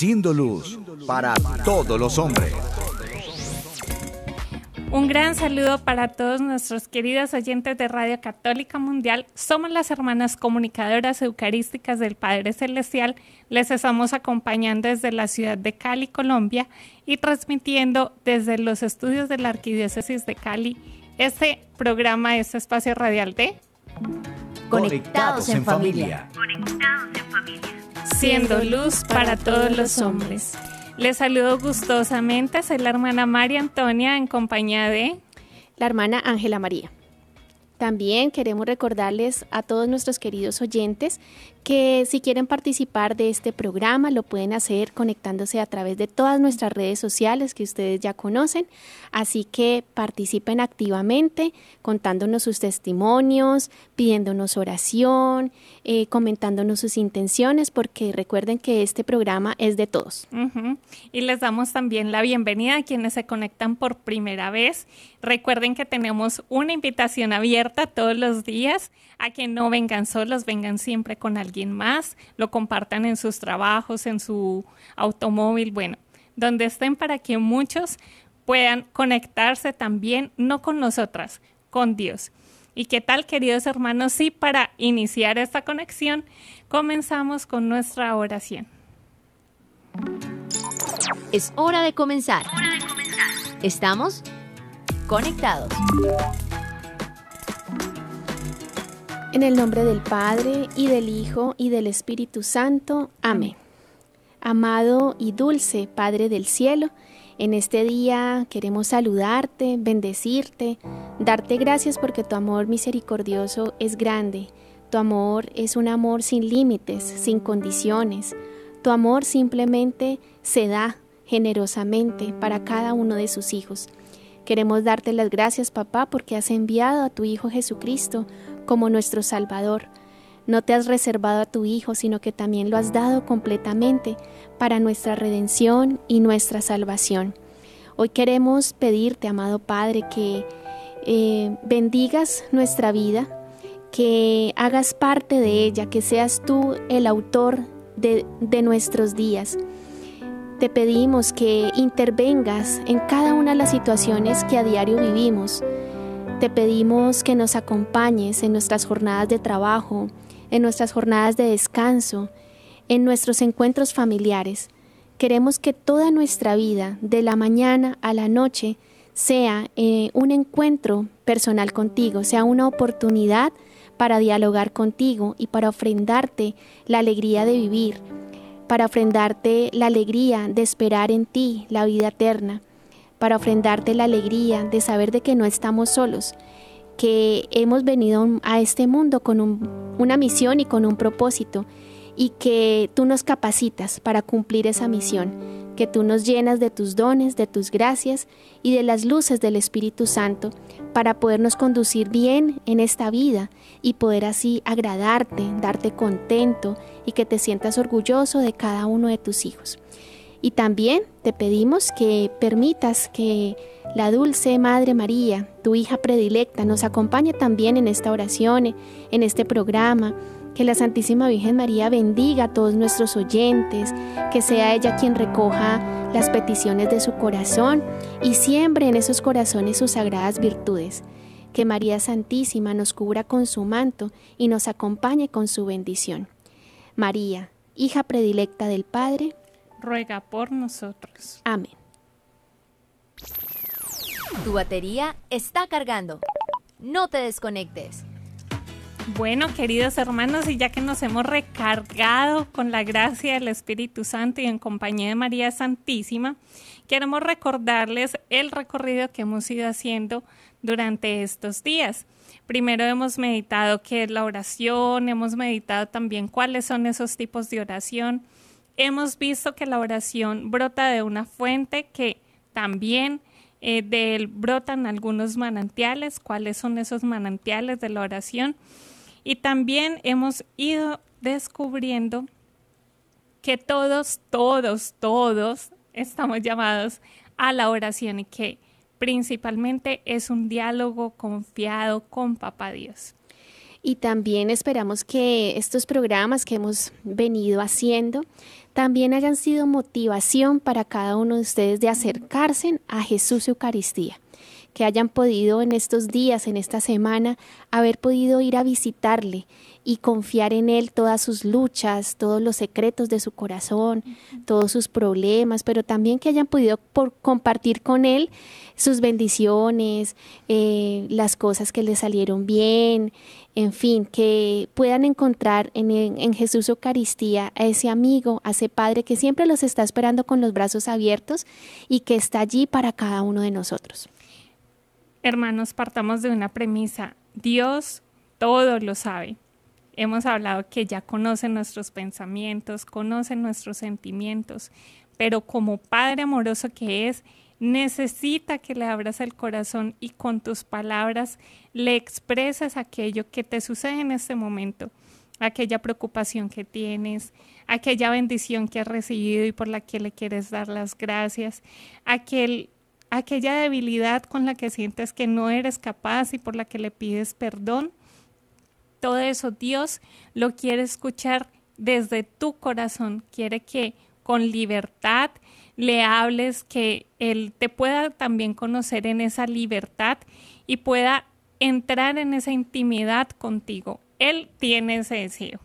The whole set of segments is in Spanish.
Siendo luz para todos los hombres. Un gran saludo para todos nuestros queridos oyentes de Radio Católica Mundial. Somos las hermanas comunicadoras eucarísticas del Padre Celestial. Les estamos acompañando desde la ciudad de Cali, Colombia, y transmitiendo desde los estudios de la Arquidiócesis de Cali este programa, este espacio radial de Conectados en familia. Siendo luz para todos los hombres. Les saludo gustosamente, soy la hermana María Antonia en compañía de... la hermana Ángela María. También queremos recordarles a todos nuestros queridos oyentes que si quieren participar de este programa lo pueden hacer conectándose a través de todas nuestras redes sociales que ustedes ya conocen. Así que participen activamente contándonos sus testimonios, pidiéndonos oración, eh, comentándonos sus intenciones, porque recuerden que este programa es de todos. Y les damos también la bienvenida a quienes se conectan por primera vez. Recuerden que tenemos una invitación abierta todos los días a que no vengan solos, vengan siempre con alguien más, lo compartan en sus trabajos, en su automóvil, bueno, donde estén para que muchos puedan conectarse también, no con nosotras, con Dios. ¿Y qué tal, queridos hermanos? Sí, para iniciar esta conexión, comenzamos con nuestra oración. Es hora de comenzar. Estamos conectados. En el nombre del Padre y del Hijo y del Espíritu Santo. Amén. Amado y dulce Padre del cielo, en este día queremos saludarte, bendecirte, darte gracias porque tu amor misericordioso es grande. Tu amor es un amor sin límites, sin condiciones. Tu amor simplemente se da generosamente para cada uno de sus hijos. Queremos darte las gracias, papá, porque has enviado a tu Hijo Jesucristo como nuestro Salvador. No te has reservado a tu Hijo, sino que también lo has dado completamente para nuestra redención y nuestra salvación. Hoy queremos pedirte, amado Padre, que eh, bendigas nuestra vida, que hagas parte de ella, que seas tú el autor de, de nuestros días. Te pedimos que intervengas en cada una de las situaciones que a diario vivimos. Te pedimos que nos acompañes en nuestras jornadas de trabajo, en nuestras jornadas de descanso, en nuestros encuentros familiares. Queremos que toda nuestra vida, de la mañana a la noche, sea eh, un encuentro personal contigo, sea una oportunidad para dialogar contigo y para ofrendarte la alegría de vivir, para ofrendarte la alegría de esperar en ti la vida eterna, para ofrendarte la alegría de saber de que no estamos solos, que hemos venido a este mundo con un- una misión y con un propósito y que tú nos capacitas para cumplir esa misión, que tú nos llenas de tus dones, de tus gracias y de las luces del Espíritu Santo para podernos conducir bien en esta vida y poder así agradarte, darte contento y que te sientas orgulloso de cada uno de tus hijos. Y también te pedimos que permitas que la dulce Madre María, tu hija predilecta, nos acompañe también en esta oración, en este programa. Que la Santísima Virgen María bendiga a todos nuestros oyentes, que sea ella quien recoja las peticiones de su corazón y siembre en esos corazones sus sagradas virtudes. Que María Santísima nos cubra con su manto y nos acompañe con su bendición. María, hija predilecta del Padre, Ruega por nosotros. amén. Tu batería está cargando. No te desconectes. Bueno, queridos hermanos, y ya que nos hemos recargado con la gracia del Espíritu Santo y en compañía de María Santísima, queremos recordarles el recorrido que hemos ido haciendo durante estos días. Primero hemos meditado qué es la oración, hemos meditado también cuáles son esos tipos de oración. Hemos visto que la oración brota de una fuente que también eh, de él brotan algunos manantiales, cuáles son esos manantiales de la oración. Y también hemos ido descubriendo que todos, todos, todos estamos llamados a la oración y que principalmente es un diálogo confiado con Papá Dios. Y también esperamos que estos programas que hemos venido haciendo también hayan sido motivación para cada uno de ustedes de acercarse a Jesús Eucaristía que hayan podido en estos días, en esta semana, haber podido ir a visitarle y confiar en Él todas sus luchas, todos los secretos de su corazón, todos sus problemas, pero también que hayan podido por compartir con Él sus bendiciones, eh, las cosas que le salieron bien, en fin, que puedan encontrar en, en Jesús Eucaristía a ese amigo, a ese Padre que siempre los está esperando con los brazos abiertos y que está allí para cada uno de nosotros. Hermanos, partamos de una premisa. Dios todo lo sabe. Hemos hablado que ya conoce nuestros pensamientos, conoce nuestros sentimientos, pero como Padre amoroso que es, necesita que le abras el corazón y con tus palabras le expresas aquello que te sucede en este momento, aquella preocupación que tienes, aquella bendición que has recibido y por la que le quieres dar las gracias, aquel aquella debilidad con la que sientes que no eres capaz y por la que le pides perdón. Todo eso Dios lo quiere escuchar desde tu corazón, quiere que con libertad le hables, que Él te pueda también conocer en esa libertad y pueda entrar en esa intimidad contigo. Él tiene ese deseo.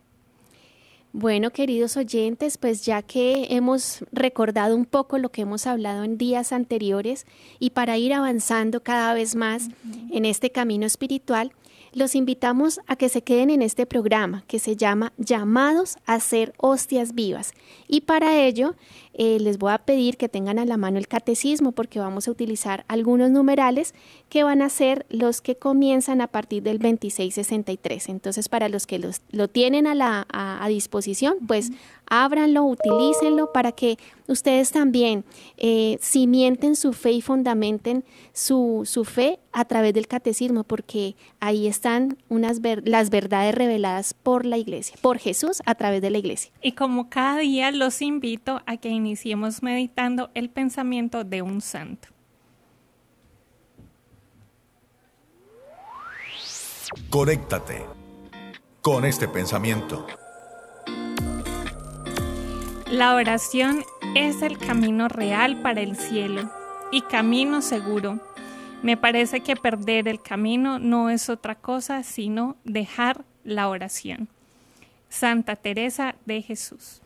Bueno, queridos oyentes, pues ya que hemos recordado un poco lo que hemos hablado en días anteriores y para ir avanzando cada vez más en este camino espiritual, los invitamos a que se queden en este programa que se llama Llamados a ser hostias vivas. Y para ello eh, les voy a pedir que tengan a la mano el catecismo porque vamos a utilizar algunos numerales que van a ser los que comienzan a partir del 2663. Entonces, para los que los, lo tienen a, la, a, disposición, pues ábranlo, utilícenlo para que ustedes también eh, cimienten su fe y fundamenten su, su, fe a través del catecismo, porque ahí están unas las verdades reveladas por la iglesia, por Jesús a través de la iglesia. Y como cada día los invito a que iniciemos meditando el pensamiento de un santo. Conéctate con este pensamiento. La oración es el camino real para el cielo y camino seguro. Me parece que perder el camino no es otra cosa sino dejar la oración. Santa Teresa de Jesús.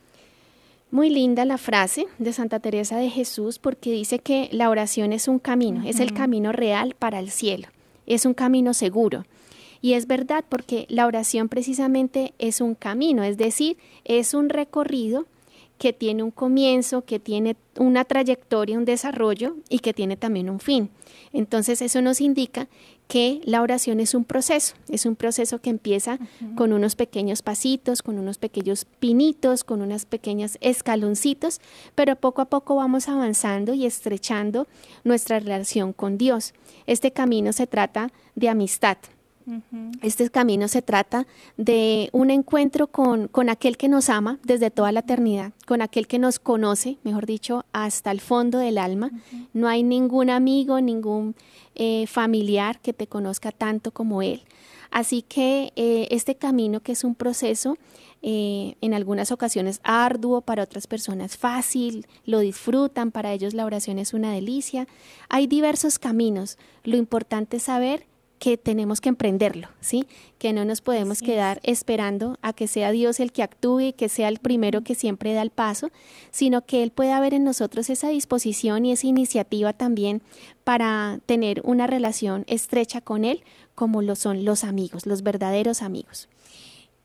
Muy linda la frase de Santa Teresa de Jesús porque dice que la oración es un camino, es el camino real para el cielo, es un camino seguro. Y es verdad porque la oración precisamente es un camino, es decir, es un recorrido que tiene un comienzo, que tiene una trayectoria, un desarrollo y que tiene también un fin. Entonces eso nos indica que la oración es un proceso, es un proceso que empieza con unos pequeños pasitos, con unos pequeños pinitos, con unas pequeñas escaloncitos, pero poco a poco vamos avanzando y estrechando nuestra relación con Dios. Este camino se trata de amistad, este camino se trata de un encuentro con, con, aquel que nos ama desde toda la eternidad, con aquel que nos conoce, mejor dicho, hasta el fondo del alma. No hay ningún amigo, ningún eh, familiar que te conozca tanto como él. Así que eh, este camino que es un proceso, eh, en algunas ocasiones arduo, para otras personas fácil, lo disfrutan, para ellos la oración es una delicia. Hay diversos caminos. Lo importante es saber que tenemos que emprenderlo, ¿sí? Que no nos podemos quedar esperando a que sea Dios el que actúe y que sea el primero que siempre da el paso, sino que Él pueda ver en nosotros esa disposición y esa iniciativa también para tener una relación estrecha con Él, como lo son los amigos, los verdaderos amigos.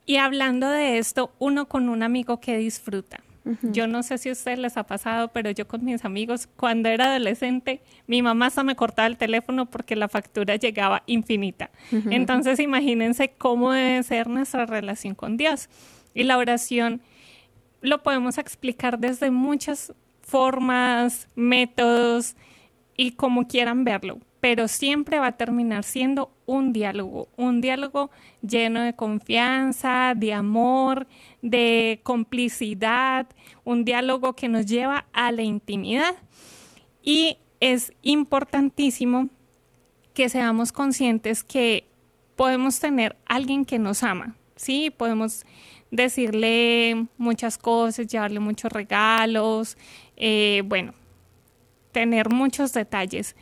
Y hablando de esto, uno con un amigo que disfruta. Yo no sé si a ustedes les ha pasado, pero yo con mis amigos, cuando era adolescente, mi mamá hasta me cortaba el teléfono porque la factura llegaba infinita. Entonces, imagínense cómo debe ser nuestra relación con Dios. Y la oración lo podemos explicar desde muchas formas, métodos y como quieran verlo, pero siempre va a terminar siendo un diálogo, un diálogo lleno de confianza, de amor, de complicidad, un diálogo que nos lleva a la intimidad. Y es importantísimo que seamos conscientes que podemos tener alguien que nos ama, ¿sí? Podemos decirle muchas cosas, llevarle muchos regalos, eh, bueno, tener muchos detalles,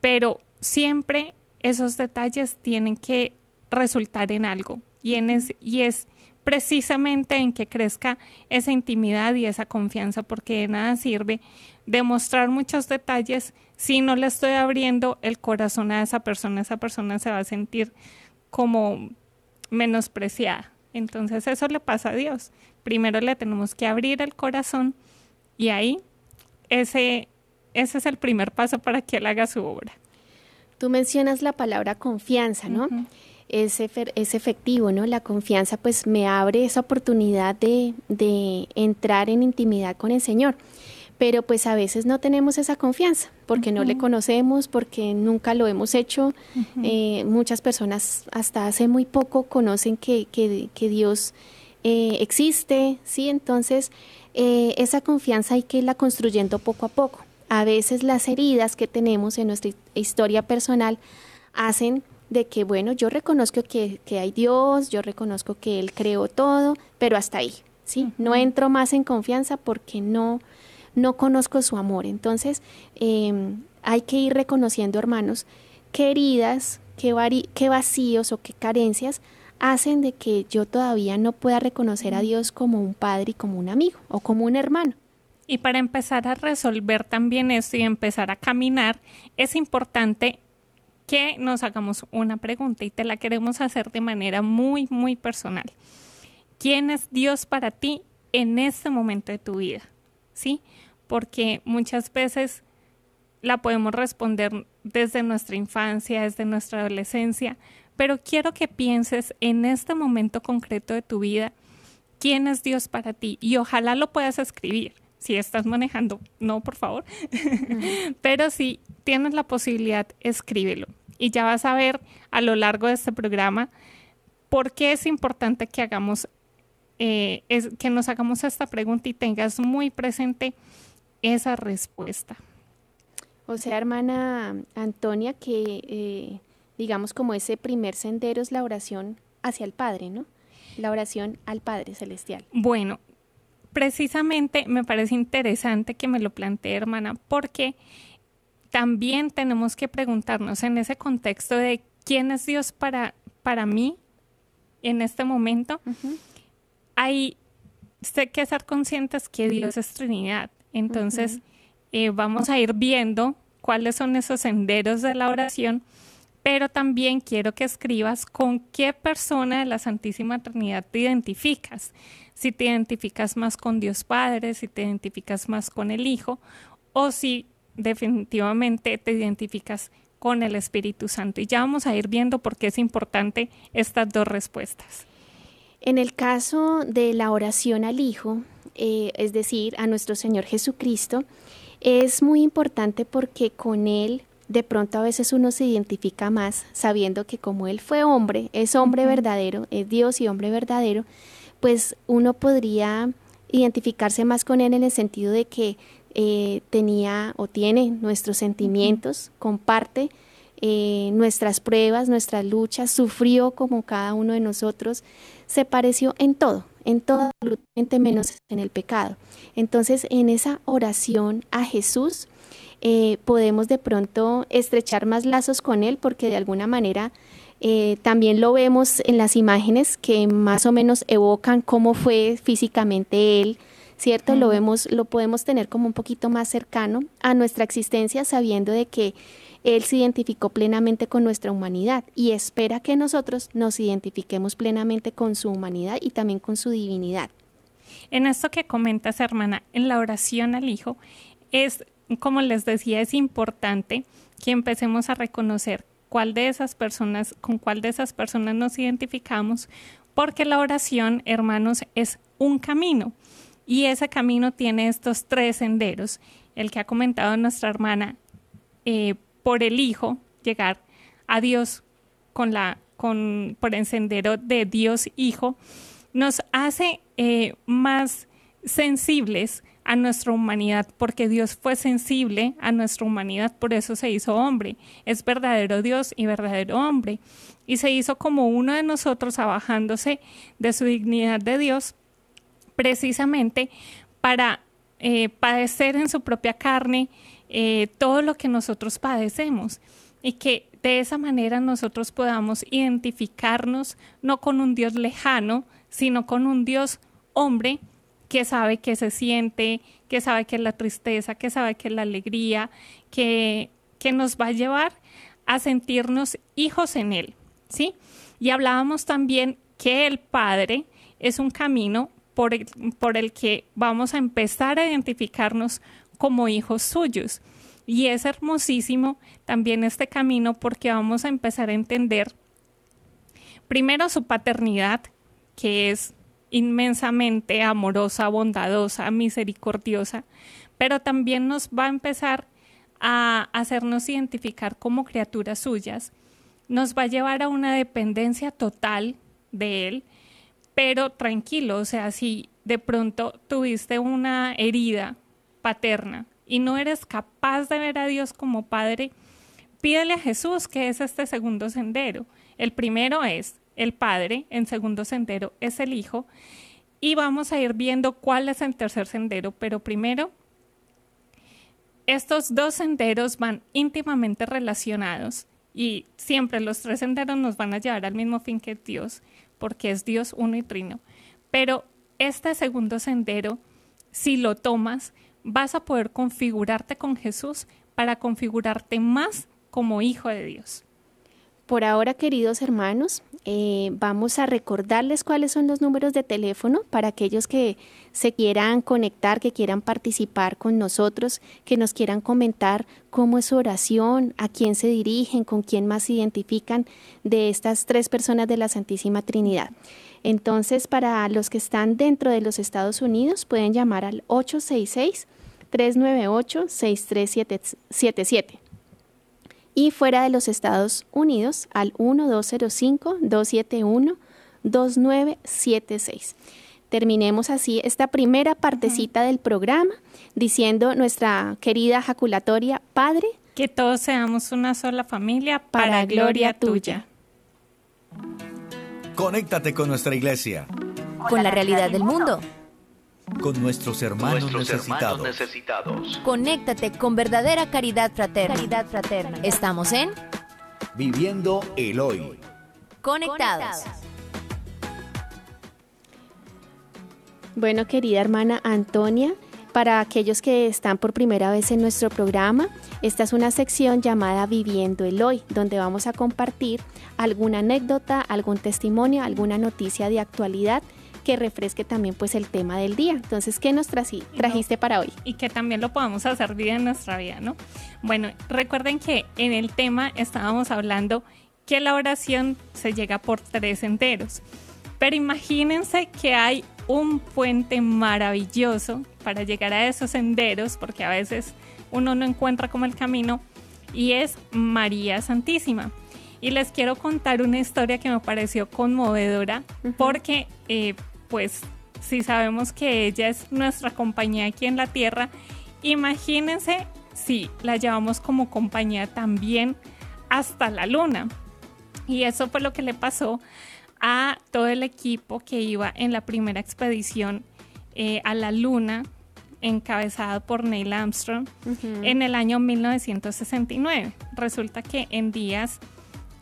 pero siempre esos detalles tienen que resultar en algo y, es, y es precisamente en que crezca esa intimidad y esa confianza, porque de nada sirve demostrar muchos detalles si no le estoy abriendo el corazón a esa persona, esa persona se va a sentir como menospreciada. Entonces eso le pasa a Dios. Primero le tenemos que abrir el corazón y ahí ese, ese es el primer paso para que Él haga su obra. Tú mencionas la palabra confianza, ¿no? es, es, efectivo, ¿no? La confianza pues me abre esa oportunidad de, de, entrar en intimidad con el Señor. Pero pues a veces no tenemos esa confianza porque no le conocemos, porque nunca lo hemos hecho. Eh, muchas personas hasta hace muy poco conocen que, que, que Dios eh, existe, ¿sí? Entonces eh, esa confianza hay que irla construyendo poco a poco. A veces las heridas que tenemos en nuestra historia personal hacen de que, bueno, yo reconozco que, hay Dios, yo reconozco que Él creó todo, pero hasta ahí, ¿sí? No entro más en confianza porque no, no conozco su amor. Entonces, em, hay que ir reconociendo, hermanos, qué heridas, qué, qué vacíos o qué carencias hacen de que yo todavía no pueda reconocer a Dios como un padre y como un amigo o como un hermano. Y para empezar a resolver también esto y empezar a caminar, es importante que nos hagamos una pregunta y te la queremos hacer de manera muy, muy personal. ¿Quién es Dios para ti en este momento de tu vida? ¿Sí? Porque muchas veces la podemos responder desde nuestra infancia, desde nuestra adolescencia, pero quiero que pienses en este momento concreto de tu vida, quién es Dios para ti y ojalá lo puedas escribir. Si estás manejando, no, por favor. pero si tienes la posibilidad, escríbelo y ya vas a ver a lo largo de este programa por qué es importante que hagamos, eh, es, que nos hagamos esta pregunta y tengas muy presente esa respuesta. O sea, hermana Antonia, que eh, digamos como ese primer sendero es la oración hacia el Padre, ¿no? La oración al Padre Celestial. Bueno, precisamente me parece interesante que me lo plantee, hermana, porque también tenemos que preguntarnos en ese contexto de quién es Dios para, para mí en este momento. Hay que ser conscientes que Dios es Trinidad. Entonces, eh, vamos a ir viendo cuáles son esos senderos de la oración, pero también quiero que escribas con qué persona de la Santísima Trinidad te identificas. Si te identificas más con Dios Padre, si te identificas más con el Hijo, o si definitivamente te identificas con el Espíritu Santo. Y ya vamos a ir viendo por qué es importante estas dos respuestas. En el caso de la oración al Hijo, eh, es decir, a nuestro Señor Jesucristo, es muy importante porque con Él de pronto a veces uno se identifica más sabiendo que como Él fue hombre, es hombre verdadero, es Dios y hombre verdadero, pues uno podría identificarse más con Él en el sentido de que eh, tenía o tiene nuestros sentimientos, comparte eh, nuestras pruebas, nuestras luchas, sufrió como cada uno de nosotros, se pareció en todo, en todo absolutamente menos en el pecado. Entonces, en esa oración a Jesús, eh, podemos de pronto estrechar más lazos con Él porque de alguna manera también lo vemos en las imágenes que más o menos evocan cómo fue físicamente Él, ¿cierto? Lo vemos, lo podemos tener como un poquito más cercano a nuestra existencia, sabiendo de que Él se identificó plenamente con nuestra humanidad y espera que nosotros nos identifiquemos plenamente con su humanidad y también con su divinidad. En esto que comentas, hermana, en la oración al Hijo, es, como les decía, es importante que empecemos a reconocer cuál de esas personas, con cuál de esas personas nos identificamos, porque la oración, hermanos, es un camino. Y ese camino tiene estos tres senderos. El que ha comentado nuestra hermana, eh, por el Hijo, llegar a Dios con la, con, por el sendero de Dios Hijo, nos hace eh, más sensibles a nuestra humanidad, porque Dios fue sensible a nuestra humanidad, por eso se hizo hombre. Es verdadero Dios y verdadero hombre. Y se hizo como uno de nosotros, abajándose de su dignidad de Dios, precisamente para eh, padecer en su propia carne eh, todo lo que nosotros padecemos. Y que de esa manera nosotros podamos identificarnos no con un Dios lejano, sino con un Dios hombre que sabe que se siente, que sabe que es la tristeza, que sabe que es la alegría, que, que nos va a llevar a sentirnos hijos en Él, ¿sí? Y hablábamos también que el Padre es un camino por el, por el que vamos a empezar a identificarnos como hijos suyos. Y es hermosísimo también este camino porque vamos a empezar a entender primero su paternidad, que es inmensamente amorosa, bondadosa, misericordiosa, pero también nos va a empezar a hacernos identificar como criaturas suyas, nos va a llevar a una dependencia total de Él, pero tranquilo, o sea, si de pronto tuviste una herida paterna y no eres capaz de ver a Dios como Padre, pídele a Jesús que es este segundo sendero. El primero es el Padre, en segundo sendero es el Hijo, y vamos a ir viendo cuál es el tercer sendero, pero primero, estos dos senderos van íntimamente relacionados y siempre los tres senderos nos van a llevar al mismo fin que Dios, porque es Dios uno y trino. Pero este segundo sendero, si lo tomas, vas a poder configurarte con Jesús para configurarte más como hijo de Dios. Por ahora, queridos hermanos, eh, vamos a recordarles cuáles son los números de teléfono para aquellos que se quieran conectar, que quieran participar con nosotros, que nos quieran comentar cómo es su oración, a quién se dirigen, con quién más se identifican de estas tres personas de la Santísima Trinidad. Entonces, para los que están dentro de los Estados Unidos, pueden llamar al 866 398 6377 y fuera de los Estados Unidos al 1205-271-2976. Terminemos así esta primera partecita del programa diciendo nuestra querida jaculatoria, Padre, que todos seamos una sola familia para, gloria tuya. Conéctate con nuestra iglesia. Con la realidad del mundo con nuestros hermanos, necesitados. Conéctate con verdadera caridad fraterna. Caridad fraterna. Estamos en Viviendo el Hoy. Conectados. Bueno, querida hermana Antonia, para aquellos que están por primera vez en nuestro programa, esta es una sección llamada Viviendo el Hoy, donde vamos a compartir alguna anécdota, algún testimonio, alguna noticia de actualidad que refresque también pues el tema del día. Entonces, ¿qué nos trajiste para hoy? Y que también lo podamos hacer vida en nuestra vida, ¿no? Bueno, recuerden que en el tema estábamos hablando que la oración se llega por tres enteros. Pero imagínense que hay un puente maravilloso para llegar a esos senderos, porque a veces uno no encuentra como el camino, y es María Santísima. Y les quiero contar una historia que me pareció conmovedora, porque eh, pues si sabemos que ella es nuestra compañía aquí en la Tierra, imagínense si la llevamos como compañía también hasta la Luna. Y eso fue lo que le pasó a todo el equipo que iba en la primera expedición eh, a la Luna, encabezada por Neil Armstrong, en el año 1969. Resulta que en días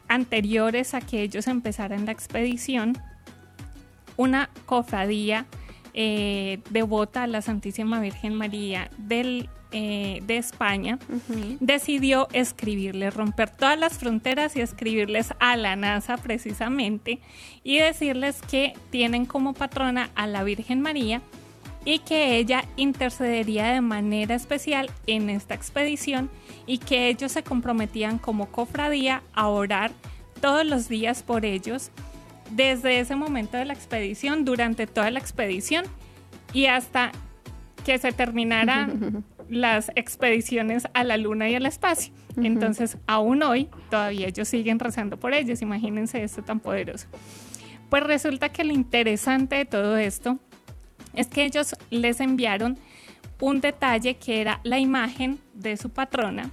anteriores a que ellos empezaran la expedición, una cofradía eh, devota a la Santísima Virgen María del eh, de España, decidió escribirles, romper todas las fronteras y escribirles a la NASA precisamente y decirles que tienen como patrona a la Virgen María y que ella intercedería de manera especial en esta expedición y que ellos se comprometían como cofradía a orar todos los días por ellos desde ese momento de la expedición, durante toda la expedición y hasta que se terminaran las expediciones a la luna y al espacio. Entonces, aún hoy, todavía ellos siguen rezando por ellos. Imagínense esto tan poderoso. Pues resulta que lo interesante de todo esto es que ellos les enviaron un detalle que era la imagen de su patrona.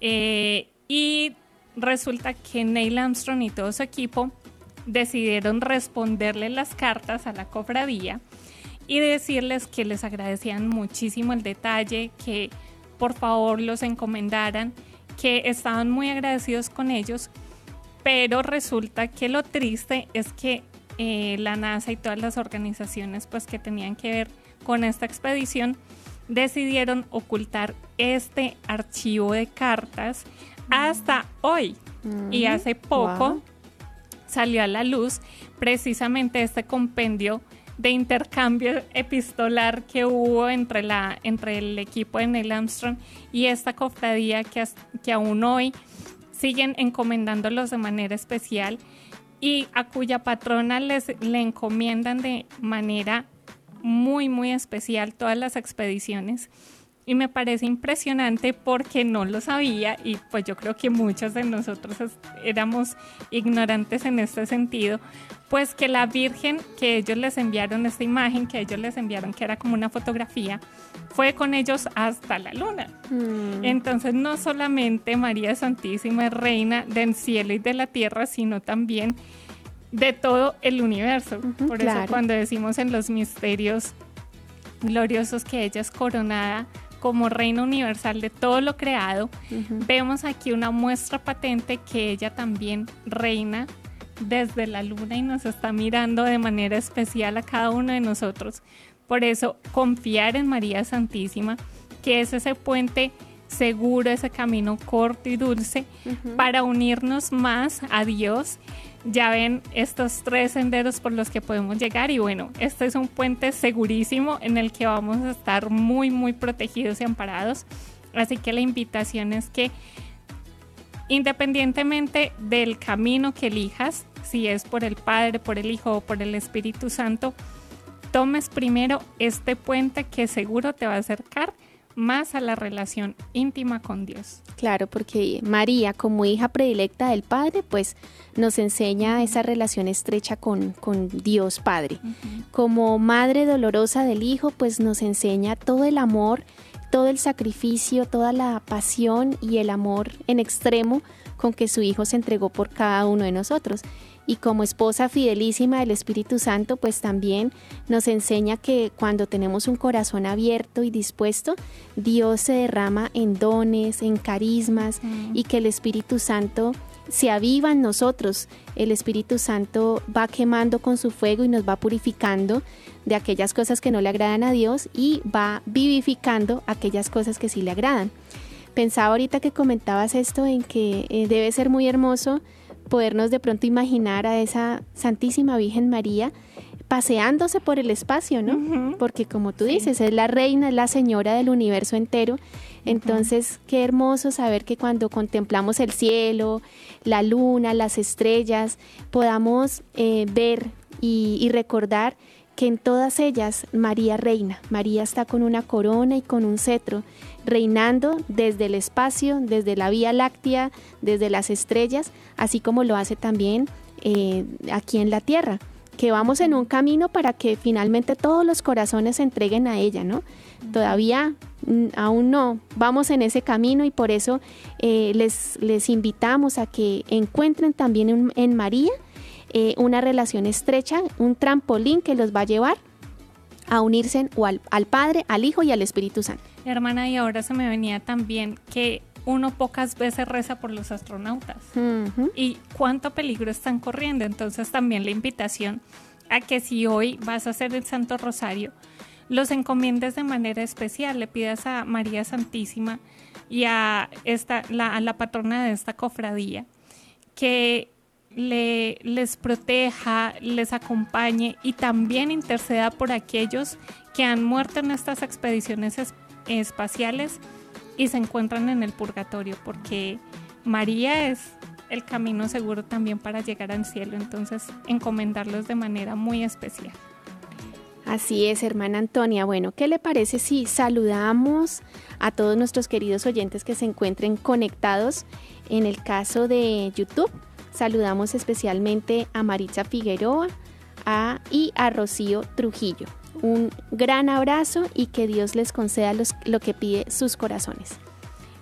Eh, y resulta que Neil Armstrong y todo su equipo decidieron responderle las cartas a la cofradía y decirles que les agradecían muchísimo el detalle, que por favor los encomendaran, que estaban muy agradecidos con ellos, pero resulta que lo triste es que eh, la NASA y todas las organizaciones pues que tenían que ver con esta expedición decidieron ocultar este archivo de cartas hasta hoy. y hace poco salió a la luz precisamente este compendio de intercambio epistolar que hubo entre, la, entre el equipo de Neil Armstrong y esta cofradía que, que aún hoy siguen encomendándolos de manera especial y a cuya patrona les, le encomiendan de manera muy, muy especial todas las expediciones y me parece impresionante porque no lo sabía y pues yo creo que muchos de nosotros éramos ignorantes en este sentido, pues que la Virgen que ellos les enviaron, esta imagen que ellos les enviaron, que era como una fotografía, fue con ellos hasta la luna. Mm. Entonces no solamente María Santísima es reina del cielo y de la tierra, sino también de todo el universo. Por eso cuando decimos en los misterios gloriosos que ella es coronada como reina universal de todo lo creado, vemos aquí una muestra patente que ella también reina desde la luna y nos está mirando de manera especial a cada uno de nosotros. Por eso, confiar en María Santísima, que es ese puente seguro, ese camino corto y dulce para unirnos más a Dios ya ven estos tres senderos por los que podemos llegar y bueno, este es un puente segurísimo en el que vamos a estar muy, muy protegidos y amparados. Así que la invitación es que independientemente del camino que elijas, si es por el Padre, por el Hijo o por el Espíritu Santo, tomes primero este puente que seguro te va a acercar más a la relación íntima con Dios. Claro, porque María, como hija predilecta del Padre, pues nos enseña esa relación estrecha con, con Dios Padre. Como madre dolorosa del Hijo, pues nos enseña todo el amor, todo el sacrificio, toda la pasión y el amor en extremo con que su Hijo se entregó por cada uno de nosotros y como esposa fidelísima del Espíritu Santo, pues también nos enseña que cuando tenemos un corazón abierto y dispuesto, Dios se derrama en dones, en carismas y que el Espíritu Santo se aviva en nosotros. El Espíritu Santo va quemando con su fuego y nos va purificando de aquellas cosas que no le agradan a Dios y va vivificando aquellas cosas que sí le agradan. Pensaba ahorita que comentabas esto en que eh, debe ser muy hermoso podernos de pronto imaginar a esa Santísima Virgen María paseándose por el espacio, ¿no? Porque como tú dices, es la reina, es la señora del universo entero. Entonces, qué hermoso saber que cuando contemplamos el cielo, la luna, las estrellas, podamos eh, ver y recordar que en todas ellas María reina. María está con una corona y con un cetro, reinando desde el espacio, desde la Vía Láctea, desde las estrellas, así como lo hace también eh, aquí en la tierra que vamos en un camino para que finalmente todos los corazones se entreguen a ella, ¿no? Todavía mm, aún no, vamos en ese camino y por eso eh, les, les invitamos a que encuentren también en María eh, una relación estrecha, un trampolín que los va a llevar a unirse al, Padre, al Hijo y al Espíritu Santo. Hermana, y ahora se me venía también que uno pocas veces reza por los astronautas. Y cuánto peligro están corriendo. Entonces también la invitación a que si hoy vas a hacer el Santo Rosario, los encomiendes de manera especial, le pidas a María Santísima y a, esta, la, a la patrona de esta cofradía que le, les proteja, les acompañe y también interceda por aquellos que han muerto en estas expediciones espaciales y se encuentran en el purgatorio, porque María es el camino seguro también para llegar al cielo, entonces encomendarlos de manera muy especial. Así es, hermana Antonia. Bueno, ¿qué le parece si saludamos a todos nuestros queridos oyentes que se encuentren conectados? En el caso de YouTube, saludamos especialmente a Maritza Figueroa y a Rocío Trujillo. Un gran abrazo y que Dios les conceda lo que pide sus corazones.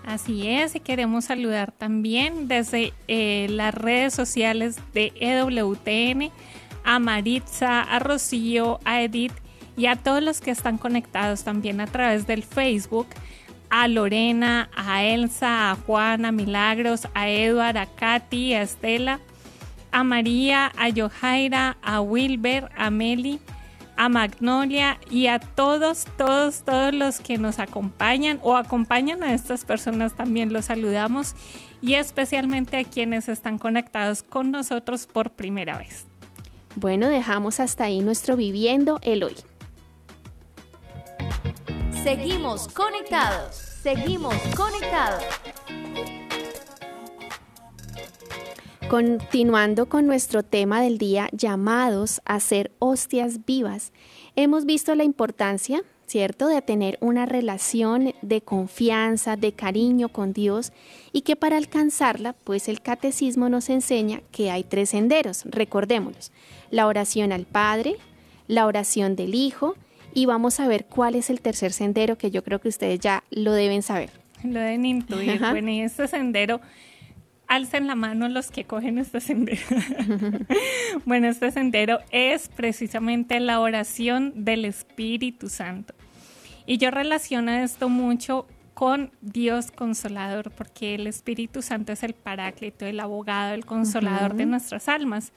Así es, y queremos saludar también desde eh, las redes sociales de EWTN a Maritza, a Rocío, a Edith y a todos los que están conectados también a través del Facebook, a Lorena, a Elsa, a Juana, a Milagros, a Edward, a Katy, a Estela, a María, a Johaira, a Wilber, a Meli, a Magnolia y a todos, todos, todos los que nos acompañan o acompañan a estas personas también los saludamos y especialmente a quienes están conectados con nosotros por primera vez. Bueno, dejamos hasta ahí nuestro Viviendo el Hoy. Seguimos conectados, seguimos conectados. Continuando con nuestro tema del día, llamados a ser hostias vivas, hemos visto la importancia, ¿cierto?, de tener una relación de confianza, de cariño con Dios y que para alcanzarla, pues el catecismo nos enseña que hay tres senderos, recordémoslos, la oración al Padre, la oración del Hijo y vamos a ver cuál es el tercer sendero que yo creo que ustedes ya lo deben saber. Lo deben intuir. Bueno, y este sendero alcen la mano los que cogen este sendero. bueno, este sendero es precisamente la oración del Espíritu Santo. Y yo relaciono esto mucho con Dios consolador, porque el Espíritu Santo es el paráclito, el abogado, el consolador de nuestras almas,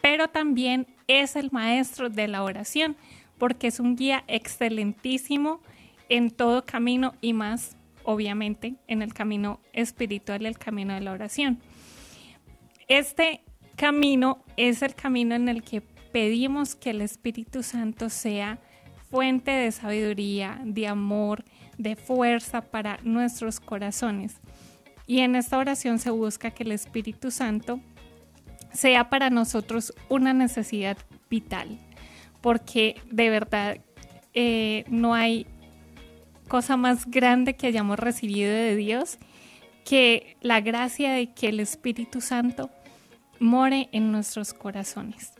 pero también es el maestro de la oración, porque es un guía excelentísimo en todo camino y más obviamente, en el camino espiritual, el camino de la oración. Este camino es el camino en el que pedimos que el Espíritu Santo sea fuente de sabiduría, de amor, de fuerza para nuestros corazones. Y en esta oración se busca que el Espíritu Santo sea para nosotros una necesidad vital, porque de verdad eh, no hay cosa más grande que hayamos recibido de Dios que la gracia de que el Espíritu Santo more en nuestros corazones.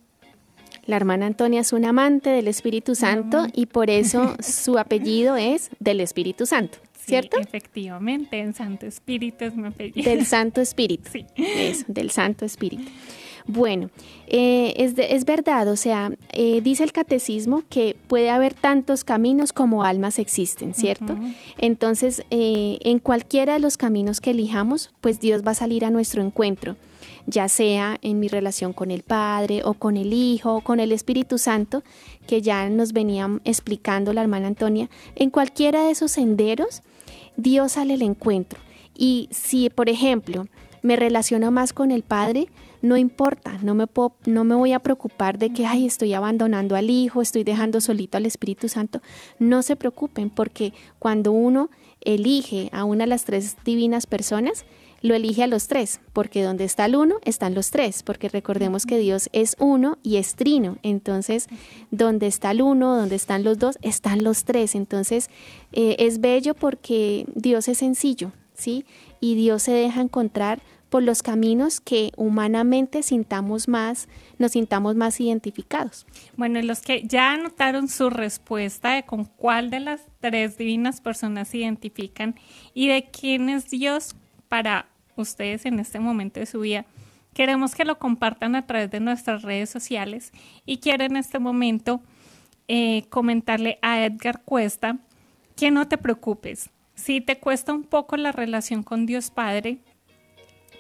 La hermana Antonia es una amante del Espíritu Santo y por eso su apellido es del Espíritu Santo, ¿cierto? efectivamente, en Santo Espíritu es mi apellido. Del Santo Espíritu. Sí. Eso, del Santo Espíritu. Bueno, eh, es, es, verdad, o sea, eh, dice el catecismo que puede haber tantos caminos como almas existen, ¿cierto? Entonces, eh, en cualquiera de los caminos que elijamos, pues Dios va a salir a nuestro encuentro, ya sea en mi relación con el Padre o con el Hijo o con el Espíritu Santo, que ya nos venía explicando la hermana Antonia, en cualquiera de esos senderos, Dios sale al encuentro. Y si, por ejemplo, me relaciono más con el Padre, no importa, no me, puedo, no me voy a preocupar de que, ay, estoy abandonando al Hijo, estoy dejando solito al Espíritu Santo. No se preocupen, porque cuando uno elige a una de las tres divinas personas, lo elige a los tres, porque donde está el uno, están los tres, porque recordemos que Dios es uno y es trino. Entonces, donde está el uno, donde están los dos, están los tres. Entonces, eh, es bello porque Dios es sencillo, ¿sí? Y Dios se deja encontrar por los caminos que humanamente sintamos más, nos sintamos más identificados. Bueno, los que ya anotaron su respuesta de con cuál de las tres divinas personas se identifican y de quién es Dios para ustedes en este momento de su vida, queremos que lo compartan a través de nuestras redes sociales y quiero en este momento eh, comentarle a Edgar Cuesta que no te preocupes. Si te cuesta un poco la relación con Dios Padre,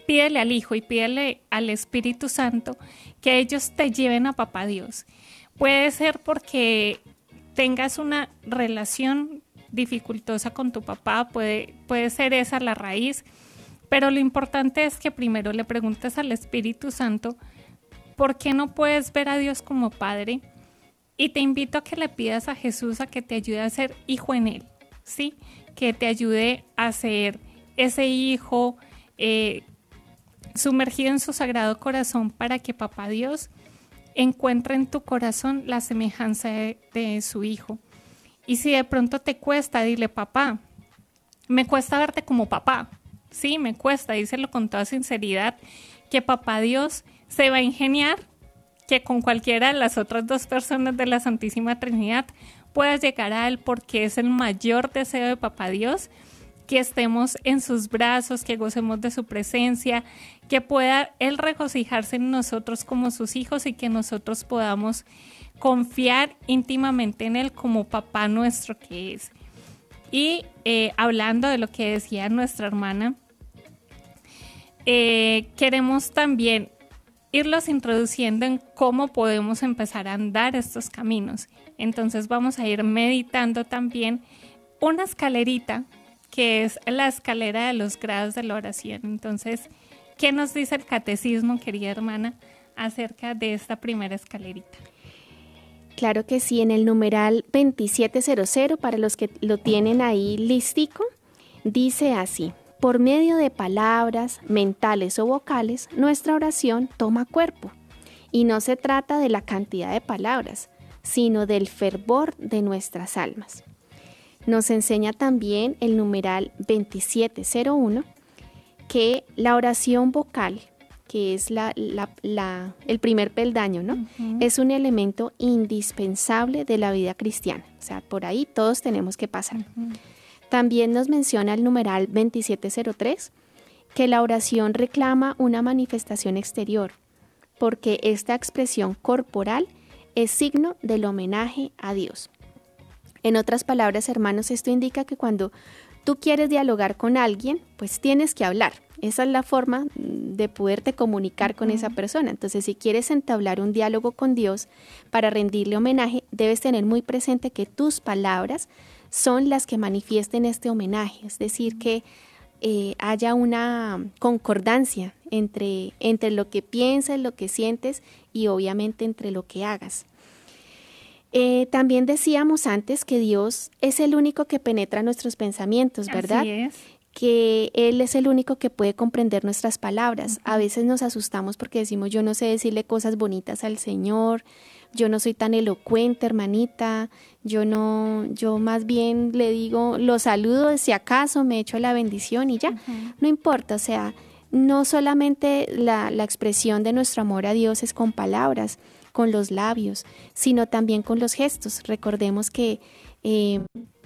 pídele al Hijo y pídele al Espíritu Santo que ellos te lleven a Papá Dios. Puede ser porque tengas una relación dificultosa con tu papá, puede, puede ser esa la raíz, pero lo importante es que primero le preguntes al Espíritu Santo, ¿por qué no puedes ver a Dios como Padre? Y te invito a que le pidas a Jesús a que te ayude a ser hijo en Él, ¿sí? Que te ayude a ser ese hijo eh, sumergido en su sagrado corazón para que Papá Dios encuentre en tu corazón la semejanza de, su hijo. Y si de pronto te cuesta, dile, papá, me cuesta verte como papá. Sí, me cuesta, díselo con toda sinceridad, que papá Dios se va a ingeniar que con cualquiera de las otras dos personas de la Santísima Trinidad puedas llegar a Él porque es el mayor deseo de papá Dios que estemos en sus brazos, que gocemos de su presencia, que pueda Él regocijarse en nosotros como sus hijos y que nosotros podamos confiar íntimamente en Él como papá nuestro que es. Y eh, hablando de lo que decía nuestra hermana, eh, queremos también irlos introduciendo en cómo podemos empezar a andar estos caminos. Entonces vamos a ir meditando también una escalerita que es la escalera de los grados de la oración. Entonces, ¿qué nos dice el catecismo, querida hermana, acerca de esta primera escalerita? Claro que sí, en el numeral 2700, para los que lo tienen ahí listico, dice así, por medio de palabras mentales o vocales, nuestra oración toma cuerpo. Y no se trata de la cantidad de palabras, sino del fervor de nuestras almas. Nos enseña también el numeral 2701 que la oración vocal, que es la, el primer peldaño, ¿no? Es un elemento indispensable de la vida cristiana. O sea, por ahí todos tenemos que pasar. También nos menciona el numeral 2703 que la oración reclama una manifestación exterior, porque esta expresión corporal es signo del homenaje a Dios. En otras palabras, hermanos, esto indica que cuando tú quieres dialogar con alguien, pues tienes que hablar. Esa es la forma de poderte comunicar con esa persona. Entonces, si quieres entablar un diálogo con Dios para rendirle homenaje, debes tener muy presente que tus palabras son las que manifiesten este homenaje. Es decir, que eh, haya una concordancia entre, entre lo que piensas, lo que sientes y obviamente entre lo que hagas. Eh, también decíamos antes que Dios es el único que penetra nuestros pensamientos, ¿verdad? Así es. Que Él es el único que puede comprender nuestras palabras. A veces nos asustamos porque decimos, yo no sé decirle cosas bonitas al Señor, yo no soy tan elocuente, hermanita, yo no, yo más bien le digo, lo saludo si acaso, me echo la bendición y ya. No importa, o sea, no solamente la, la expresión de nuestro amor a Dios es con palabras, con los labios, sino también con los gestos. Recordemos que eh,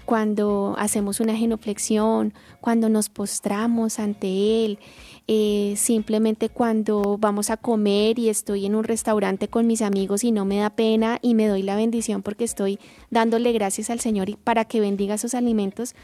cuando hacemos una genuflexión, cuando nos postramos ante Él, eh, simplemente cuando vamos a comer y estoy en un restaurante con mis amigos y no me da pena y me doy la bendición porque estoy dándole gracias al Señor y para que bendiga esos alimentos,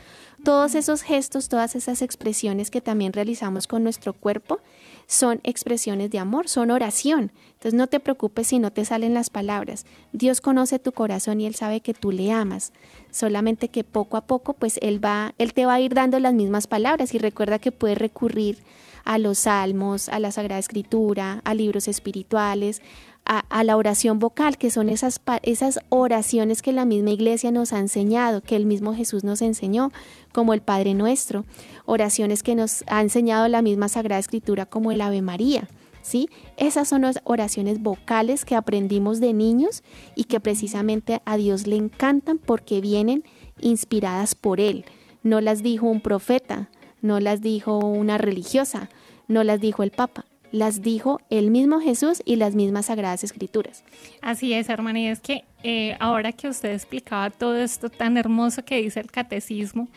todos esos gestos, todas esas expresiones que también realizamos con nuestro cuerpo, son expresiones de amor, son oración. Entonces no te preocupes si no te salen las palabras. Dios conoce tu corazón y Él sabe que tú le amas. Solamente que poco a poco, pues Él va, Él te va a ir dando las mismas palabras y recuerda que puedes recurrir a los salmos, a la Sagrada Escritura, a libros espirituales, a, la oración vocal, que son esas, esas oraciones que la misma iglesia nos ha enseñado, que el mismo Jesús nos enseñó, como el Padre Nuestro, oraciones que nos ha enseñado la misma Sagrada Escritura, como el Ave María. ¿Sí? Esas son las oraciones vocales que aprendimos de niños y que precisamente a Dios le encantan porque vienen inspiradas por Él. No las dijo un profeta, no las dijo una religiosa, no las dijo el Papa, las dijo el mismo Jesús y las mismas Sagradas Escrituras. Así es, hermana, y es que eh, ahora que usted explicaba todo esto tan hermoso que dice el catecismo,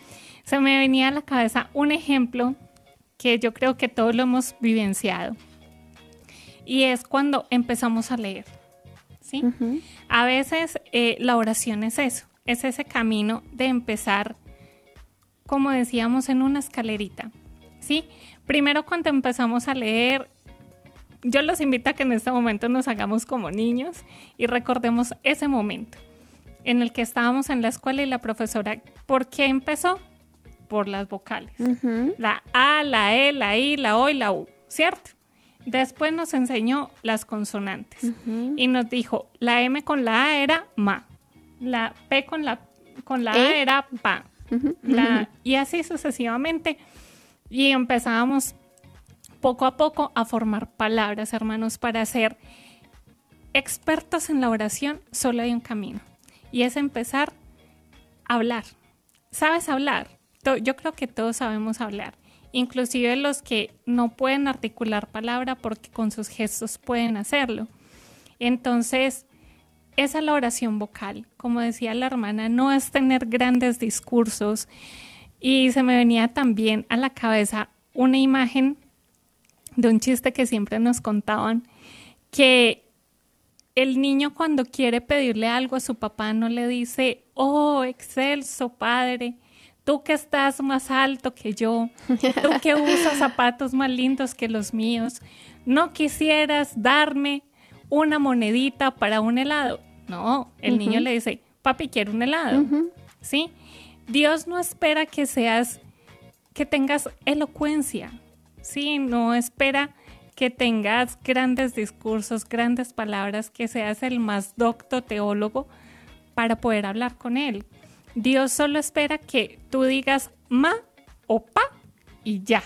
se me venía a la cabeza un ejemplo que yo creo que todos lo hemos vivenciado. Y es cuando empezamos a leer. ¿sí? A veces eh, la oración es eso, es ese camino de empezar, como decíamos, en una escalerita. ¿sí? Primero cuando empezamos a leer yo los invito a que en este momento nos hagamos como niños y recordemos ese momento. en el que estábamos en la escuela y la profesora, ¿por qué empezó? Por las vocales. La A, la E, la I, la O y la U, ¿cierto? Después nos enseñó las consonantes y nos dijo, la M con la A era ma, la P con la, con la A ¿Eh? era pa, y así sucesivamente. Y empezábamos poco a poco a formar palabras, hermanos, para ser expertos en la oración. Solo hay un camino y es empezar a hablar. ¿Sabes hablar? Yo creo que todos sabemos hablar, inclusive los que no pueden articular palabra porque con sus gestos pueden hacerlo. Entonces, esa es la oración vocal. Como decía la hermana, no es tener grandes discursos. Y se me venía también a la cabeza una imagen de un chiste que siempre nos contaban, que el niño cuando quiere pedirle algo a su papá no le dice, oh, excelso padre, tú que estás más alto que yo, tú que usas zapatos más lindos que los míos, no quisieras darme una monedita para un helado. No, el niño le dice, papi, quiero un helado. ¿Sí? Dios no espera que seas, que tengas elocuencia. Sí, no espera que tengas grandes discursos, grandes palabras, que seas el más docto teólogo para poder hablar con Él. Dios solo espera que tú digas ma o pa y ya.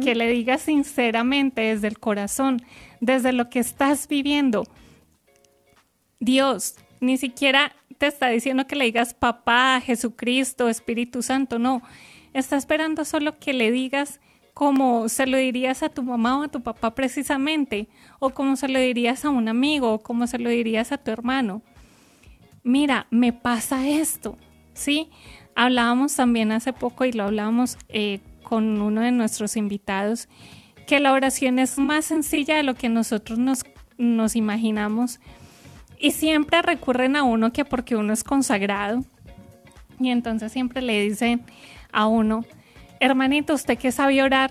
Que le digas sinceramente desde el corazón, desde lo que estás viviendo. Dios ni siquiera te está diciendo que le digas papá, Jesucristo, Espíritu Santo, no. Está esperando solo que le digas como se lo dirías a tu mamá o a tu papá precisamente, o como se lo dirías a un amigo, o como se lo dirías a tu hermano. Mira, me pasa esto, ¿sí? Hablábamos también hace poco y lo hablábamos eh, con uno de nuestros invitados, que la oración es más sencilla de lo que nosotros nos, nos imaginamos y siempre recurren a uno que porque uno es consagrado y entonces siempre le dicen a uno, hermanito, usted que sabe orar,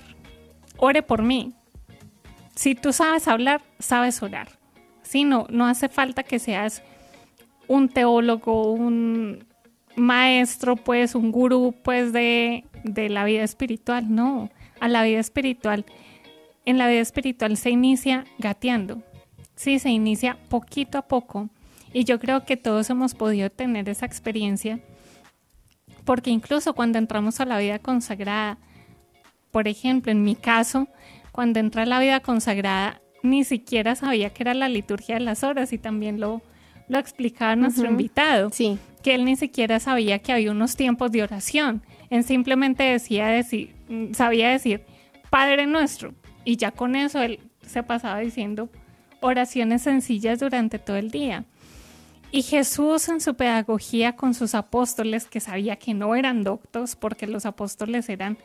ore por mí. Si tú sabes hablar, sabes orar. Si no, no hace falta que seas un teólogo, un maestro, pues, un gurú, pues, de, de la vida espiritual. No, a la vida espiritual. En la vida espiritual se inicia gateando. Sí, se inicia poquito a poco. Y yo creo que todos hemos podido tener esa experiencia porque incluso cuando entramos a la vida consagrada, por ejemplo, en mi caso, cuando entré a la vida consagrada, ni siquiera sabía que era la liturgia de las horas y también lo, lo explicaba nuestro invitado, sí. que él ni siquiera sabía que había unos tiempos de oración. Él simplemente decía decir, sabía decir Padre nuestro y ya con eso él se pasaba diciendo oraciones sencillas durante todo el día. Y Jesús en su pedagogía con sus apóstoles, que sabía que no eran doctos, porque los apóstoles eran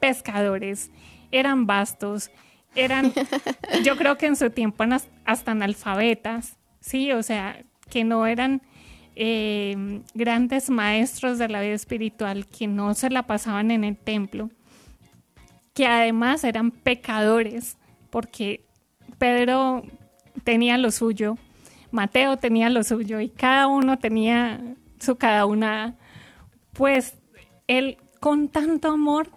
pescadores, eran bastos, eran, yo creo que en su tiempo hasta analfabetas, sí, o sea, que no eran eh, grandes maestros de la vida espiritual, que no se la pasaban en el templo, que además eran pecadores, porque Pedro tenía lo suyo, Mateo tenía lo suyo y cada uno tenía su cada una. Pues él con tanto amor,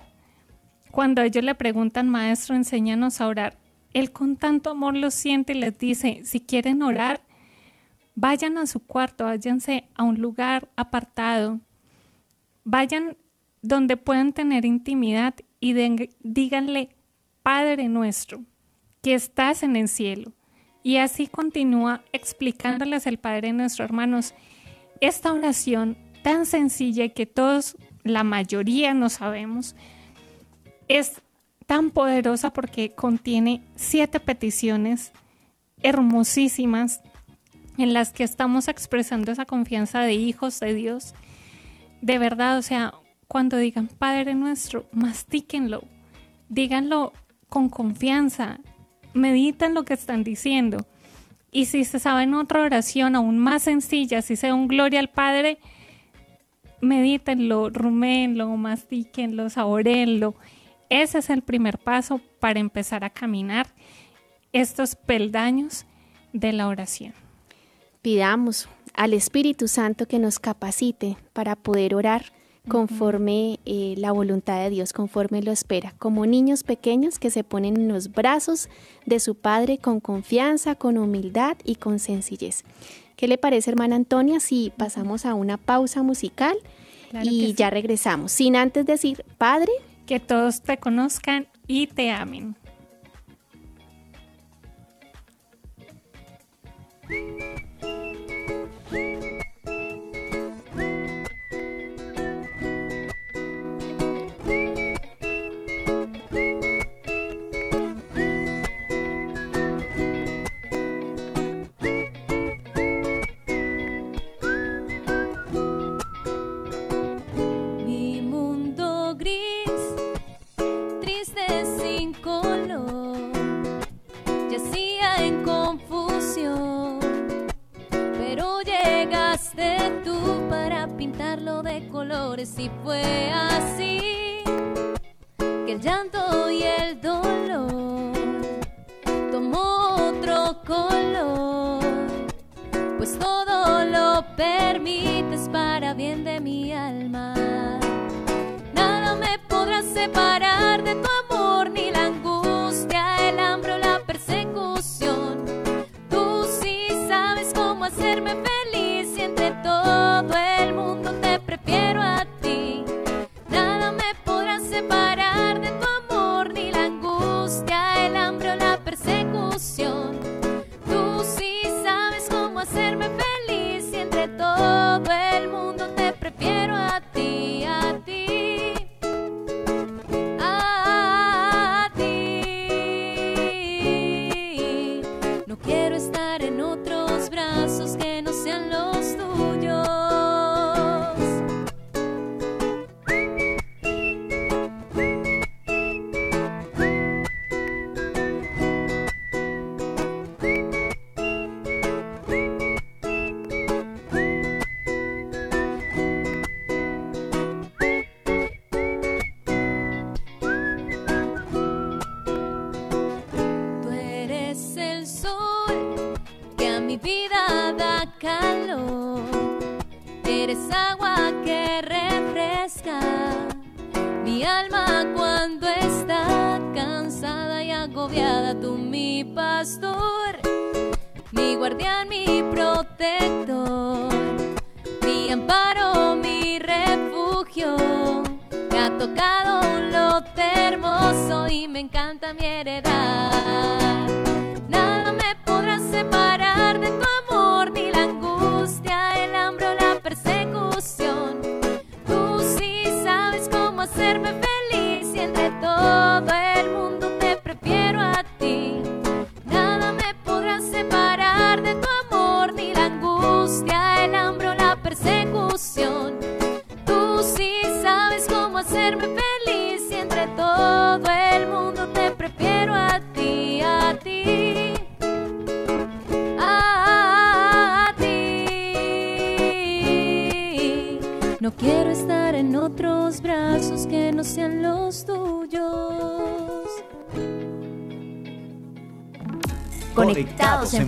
cuando ellos le preguntan, maestro, enséñanos a orar, él con tanto amor lo siente y les dice, si quieren orar, vayan a su cuarto, váyanse a un lugar apartado, vayan donde puedan tener intimidad y díganle, Padre nuestro, que estás en el cielo y así continúa explicándoles el Padre nuestro, hermanos. Esta oración tan sencilla que todos, la mayoría no sabemos, es tan poderosa porque contiene siete peticiones hermosísimas en las que estamos expresando esa confianza de hijos de Dios. De verdad, o sea, cuando digan Padre nuestro, mastíquenlo, díganlo con confianza, meditan lo que están diciendo. Y si se saben otra oración aún más sencilla, si sea un gloria al Padre, medítenlo, ruméenlo, mastíquenlo, saborenlo. Ese es el primer paso para empezar a caminar estos peldaños de la oración. Pidamos al Espíritu Santo que nos capacite para poder orar conforme eh, la voluntad de Dios, conforme lo espera, como niños pequeños que se ponen en los brazos de su Padre con confianza, con humildad y con sencillez. ¿Qué le parece, hermana Antonia, si pasamos a una pausa musical y ya regresamos? Sin antes decir, Padre, que todos te conozcan y te amen. Si fue rodeada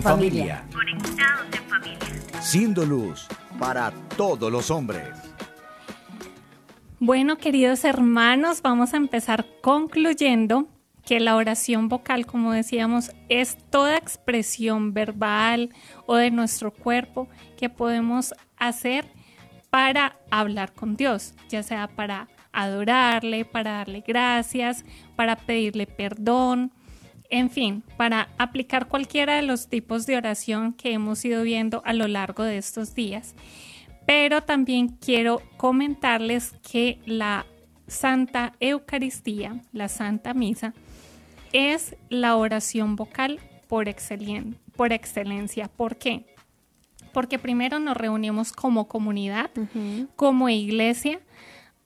Conectados en familia. Siendo luz para todos los hombres. Bueno, queridos hermanos, vamos a empezar concluyendo que la oración vocal, como decíamos, es toda expresión verbal o de nuestro cuerpo que podemos hacer para hablar con Dios, ya sea para adorarle, para darle gracias, para pedirle perdón, en fin, para aplicar cualquiera de los tipos de oración que hemos ido viendo a lo largo de estos días. Pero también quiero comentarles que la Santa Eucaristía, la Santa Misa, es la oración vocal por, excelen- por excelencia. ¿Por qué? Porque primero nos reunimos como comunidad, como iglesia,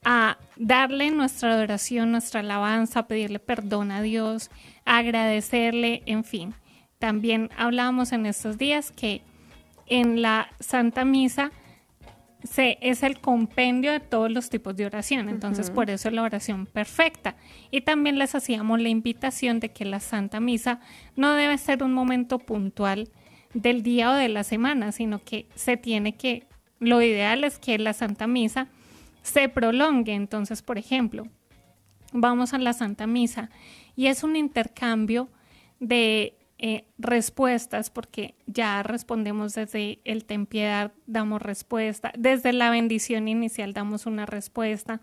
a darle nuestra adoración, nuestra alabanza, pedirle perdón a Dios, agradecerle, en fin. También hablábamos en estos días que en la Santa Misa se, es el compendio de todos los tipos de oración, entonces por eso es la oración perfecta. Y también les hacíamos la invitación de que la Santa Misa no debe ser un momento puntual del día o de la semana, sino que se tiene que, lo ideal es que la Santa Misa se prolongue. Entonces, por ejemplo, vamos a la Santa Misa y es un intercambio de eh, respuestas, porque ya respondemos desde el ten piedad, damos respuesta, desde la bendición inicial damos una respuesta,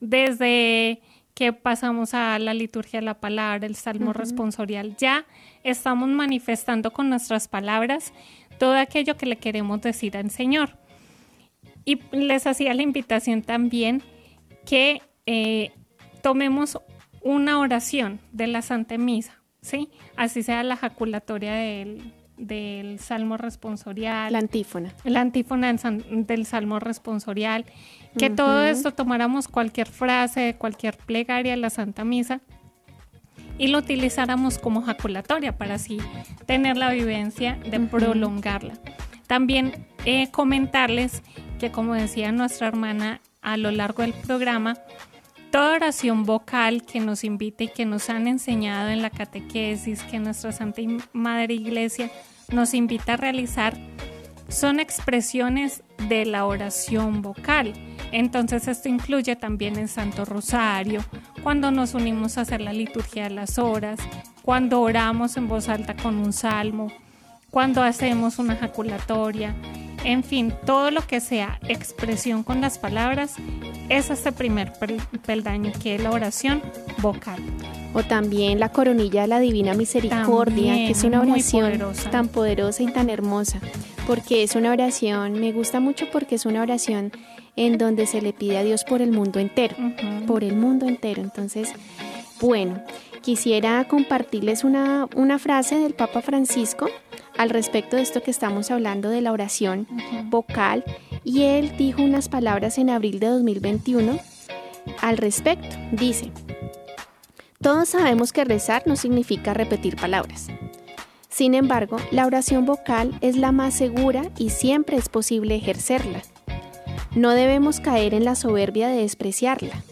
desde que pasamos a la liturgia de la palabra, el salmo responsorial, ya estamos manifestando con nuestras palabras todo aquello que le queremos decir al Señor. Y les hacía la invitación también que eh, tomemos una oración de la Santa Misa, ¿sí? Así sea la jaculatoria del, del Salmo responsorial. La antífona. La antífona del, Salmo responsorial. Que todo esto tomáramos cualquier frase, cualquier plegaria de la Santa Misa y lo utilizáramos como jaculatoria para así tener la vivencia de prolongarla. También eh, comentarles que como decía nuestra hermana a lo largo del programa, toda oración vocal que nos invite y que nos han enseñado en la catequesis, que nuestra Santa Madre Iglesia nos invita a realizar, son expresiones de la oración vocal. Entonces esto incluye también el Santo Rosario, cuando nos unimos a hacer la liturgia de las horas, cuando oramos en voz alta con un salmo, cuando hacemos una jaculatoria, en fin, todo lo que sea expresión con las palabras es este primer peldaño que es la oración vocal. O también la coronilla de la Divina Misericordia, que es una oración tan poderosa y tan hermosa, porque es una oración, me gusta mucho porque es una oración en donde se le pide a Dios por el mundo entero, por el mundo entero. Entonces, bueno, quisiera compartirles una, una frase del Papa Francisco al respecto de esto que estamos hablando de la oración vocal y él dijo unas palabras en abril de 2021 al respecto. Dice, todos sabemos que rezar no significa repetir palabras. Sin embargo, la oración vocal es la más segura y siempre es posible ejercerla. No debemos caer en la soberbia de despreciarla,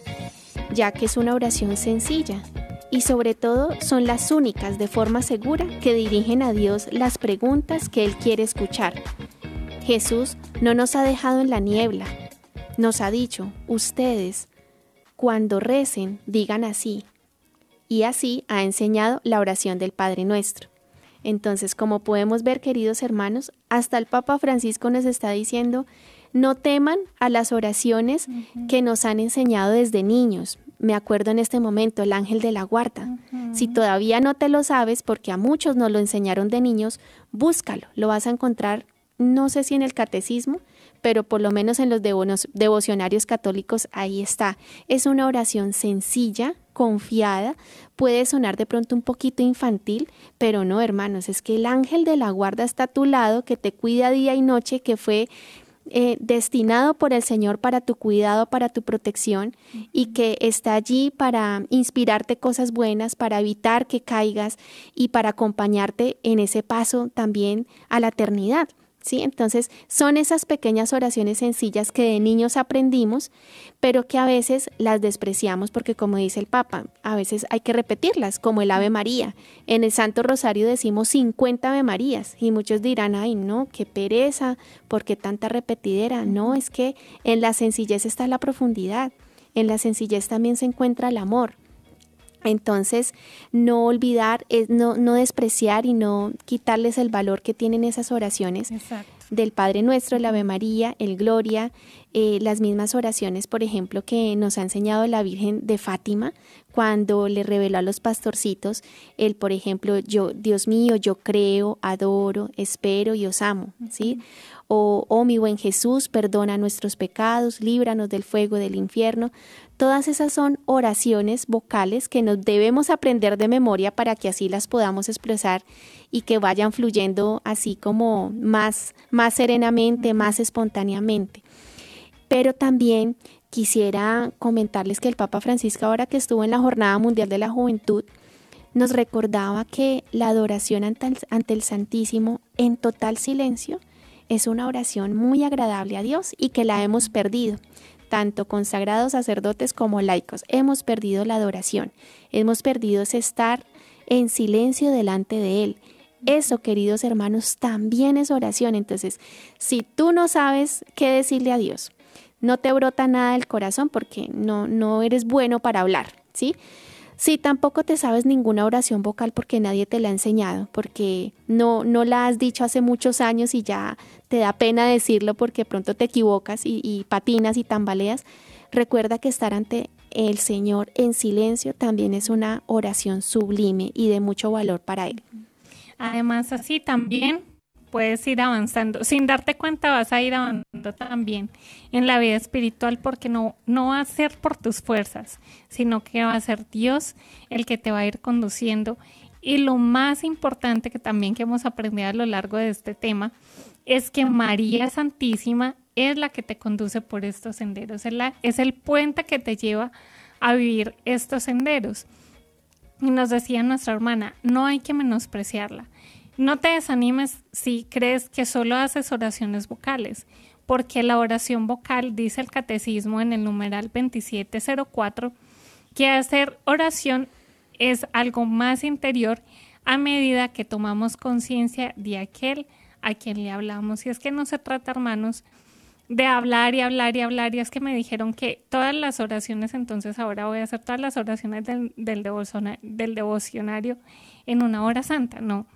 ya que es una oración sencilla, y sobre todo son las únicas de forma segura que dirigen a Dios las preguntas que Él quiere escuchar. Jesús no nos ha dejado en la niebla, nos ha dicho, ustedes, cuando recen, digan así. Y así ha enseñado la oración del Padre nuestro. Entonces, como podemos ver, queridos hermanos, hasta el Papa Francisco nos está diciendo, no teman a las oraciones que nos han enseñado desde niños. Me acuerdo en este momento el ángel de la guarda. Si todavía no te lo sabes, porque a muchos nos lo enseñaron de niños, búscalo. Lo vas a encontrar, no sé si en el catecismo, pero por lo menos en los devocionarios católicos ahí está. Es una oración sencilla, confiada, puede sonar de pronto un poquito infantil, pero no, hermanos, es que el ángel de la guarda está a tu lado, que te cuida día y noche, que fue eh, destinado por el Señor para tu cuidado, para tu protección y que está allí para inspirarte cosas buenas, para evitar que caigas y para acompañarte en ese paso también a la eternidad. ¿Sí? Entonces, son esas pequeñas oraciones sencillas que de niños aprendimos, pero que a veces las despreciamos porque, como dice el Papa, a veces hay que repetirlas, como el Ave María. En el Santo Rosario decimos 50 Ave Marías y muchos dirán, ay, no, qué pereza, ¿por qué tanta repetidera? No, es que en la sencillez está la profundidad, en la sencillez también se encuentra el amor. Entonces, no olvidar, no, no despreciar y no quitarles el valor que tienen esas oraciones del Padre Nuestro, el Ave María, el Gloria, eh, las mismas oraciones, por ejemplo, que nos ha enseñado la Virgen de Fátima cuando le reveló a los pastorcitos el, por ejemplo, yo, Dios mío, yo creo, adoro, espero y os amo, ¿sí? O, oh mi buen Jesús, perdona nuestros pecados, líbranos del fuego del infierno. Todas esas son oraciones vocales que nos debemos aprender de memoria para que así las podamos expresar y que vayan fluyendo así como más, más serenamente, más espontáneamente. Pero también quisiera comentarles que el Papa Francisco, ahora que estuvo en la Jornada Mundial de la Juventud, nos recordaba que la adoración ante el, Santísimo en total silencio es una oración muy agradable a Dios y que la hemos perdido tanto consagrados sacerdotes como laicos. Hemos perdido la adoración, hemos perdido ese estar en silencio delante de Él, Eso, queridos hermanos, también es oración. Entonces, si tú no sabes qué decirle a Dios, no te brota nada del corazón porque no, no eres bueno para hablar, ¿sí? Si tampoco te sabes ninguna oración vocal porque nadie te la ha enseñado, porque no, no la has dicho hace muchos años y ya te da pena decirlo porque pronto te equivocas y, y patinas y tambaleas, recuerda que estar ante el Señor en silencio también es una oración sublime y de mucho valor para Él. Además, así también puedes ir avanzando. Sin darte cuenta vas a ir avanzando también en la vida espiritual porque no, no va a ser por tus fuerzas, sino que va a ser Dios el que te va a ir conduciendo. Y lo más importante que también que hemos aprendido a lo largo de este tema es que María Santísima es la que te conduce por estos senderos, es, la, es el puente que te lleva a vivir estos senderos. Y nos decía nuestra hermana, no hay que menospreciarla. No te desanimes si crees que solo haces oraciones vocales, porque la oración vocal, dice el catecismo en el numeral 2704, que hacer oración es algo más interior a medida que tomamos conciencia de aquel a quien le hablamos. Y es que no se trata, hermanos, de hablar y hablar y hablar. Y es que me dijeron que todas las oraciones, entonces ahora voy a hacer todas las oraciones del, del, devocionario en una hora santa. No,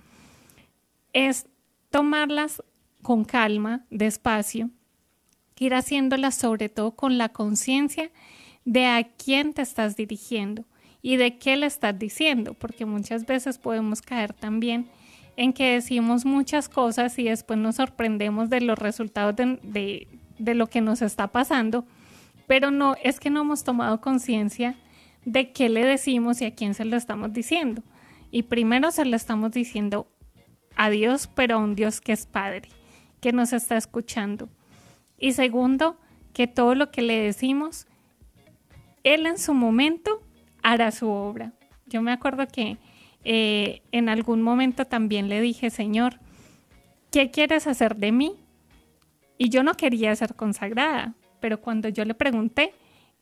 es tomarlas con calma, despacio, ir haciéndolas sobre todo con la conciencia de a quién te estás dirigiendo y de qué le estás diciendo, porque muchas veces podemos caer también en que decimos muchas cosas y después nos sorprendemos de los resultados de, de, lo que nos está pasando, pero no, es que no hemos tomado conciencia de qué le decimos y a quién se lo estamos diciendo. Y primero se lo estamos diciendo a Dios, pero a un Dios que es Padre, que nos está escuchando. Y segundo, que todo lo que le decimos, Él en su momento hará su obra. Yo me acuerdo que eh, en algún momento también le dije, Señor, ¿qué quieres hacer de mí? Y yo no quería ser consagrada, pero cuando yo le pregunté,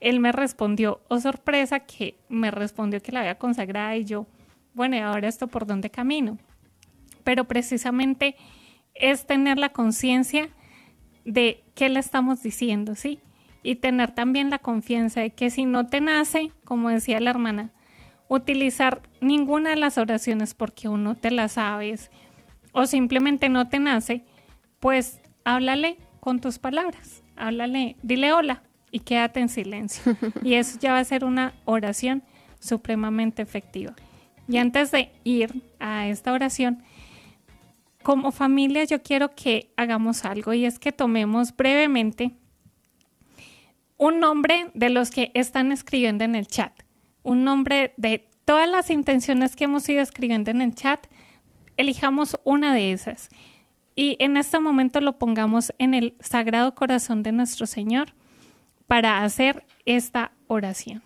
él me respondió, oh sorpresa, que me respondió que la había consagrada y yo, bueno, ¿y ahora esto por dónde camino? Pero precisamente es tener la conciencia de qué le estamos diciendo, ¿sí? Y tener también la confianza de que si no te nace, como decía la hermana, utilizar ninguna de las oraciones porque uno te las sabes o simplemente no te nace, pues háblale con tus palabras, háblale, dile hola y quédate en silencio. Y eso ya va a ser una oración supremamente efectiva. Y antes de ir a esta oración, como familia yo quiero que hagamos algo y es que tomemos brevemente un nombre de los que están escribiendo en el chat un nombre de todas las intenciones que hemos ido escribiendo en el chat, elijamos una de esas y en este momento lo pongamos en el Sagrado Corazón de nuestro Señor para hacer esta oración.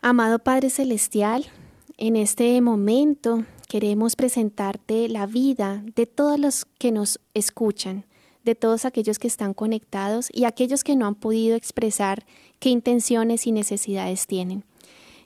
Amado Padre Celestial, en este momento queremos presentarte la vida de todos los que nos escuchan, de todos aquellos que están conectados y aquellos que no han podido expresar qué intenciones y necesidades tienen.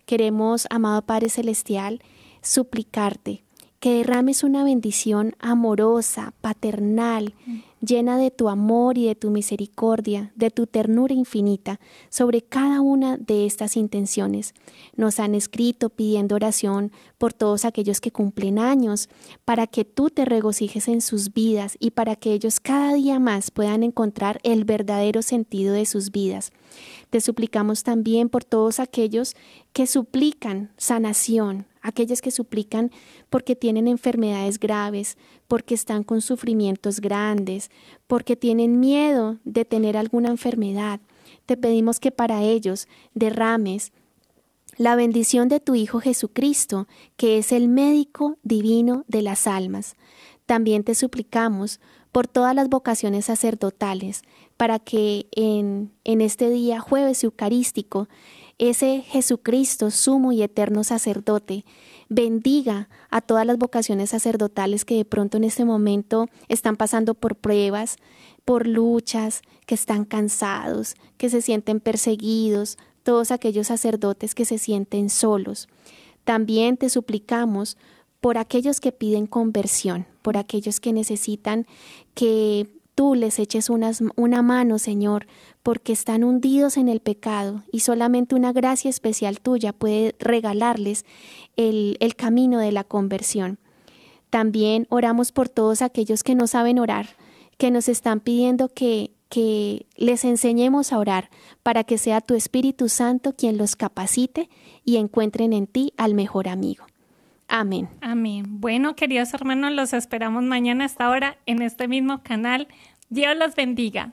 Queremos, amado Padre Celestial, suplicarte que derrames una bendición amorosa, paternal, llena de tu amor y de tu misericordia, de tu ternura infinita sobre cada una de estas intenciones. Nos han escrito pidiendo oración por todos aquellos que cumplen años, para que tú te regocijes en sus vidas y para que ellos cada día más puedan encontrar el verdadero sentido de sus vidas. Te suplicamos también por todos aquellos que suplican sanación, aquellos que suplican porque tienen enfermedades graves, porque están con sufrimientos grandes, porque tienen miedo de tener alguna enfermedad. Te pedimos que para ellos derrames la bendición de tu Hijo Jesucristo, que es el médico divino de las almas. También te suplicamos por todas las vocaciones sacerdotales, para que en, en este día jueves eucarístico, ese Jesucristo, sumo y eterno sacerdote, bendiga a todas las vocaciones sacerdotales que de pronto en este momento están pasando por pruebas, por luchas, que están cansados, que se sienten perseguidos, todos aquellos sacerdotes que se sienten solos. También te suplicamos por aquellos que piden conversión, por aquellos que necesitan que tú les eches una mano, Señor, porque están hundidos en el pecado y solamente una gracia especial tuya puede regalarles el, el camino de la conversión. También oramos por todos aquellos que no saben orar, que nos están pidiendo que, que les enseñemos a orar para que sea tu Espíritu Santo quien los capacite y encuentren en ti al mejor amigo. Amén. Amén. Bueno, queridos hermanos, los esperamos mañana a esta hora en este mismo canal. Dios los bendiga.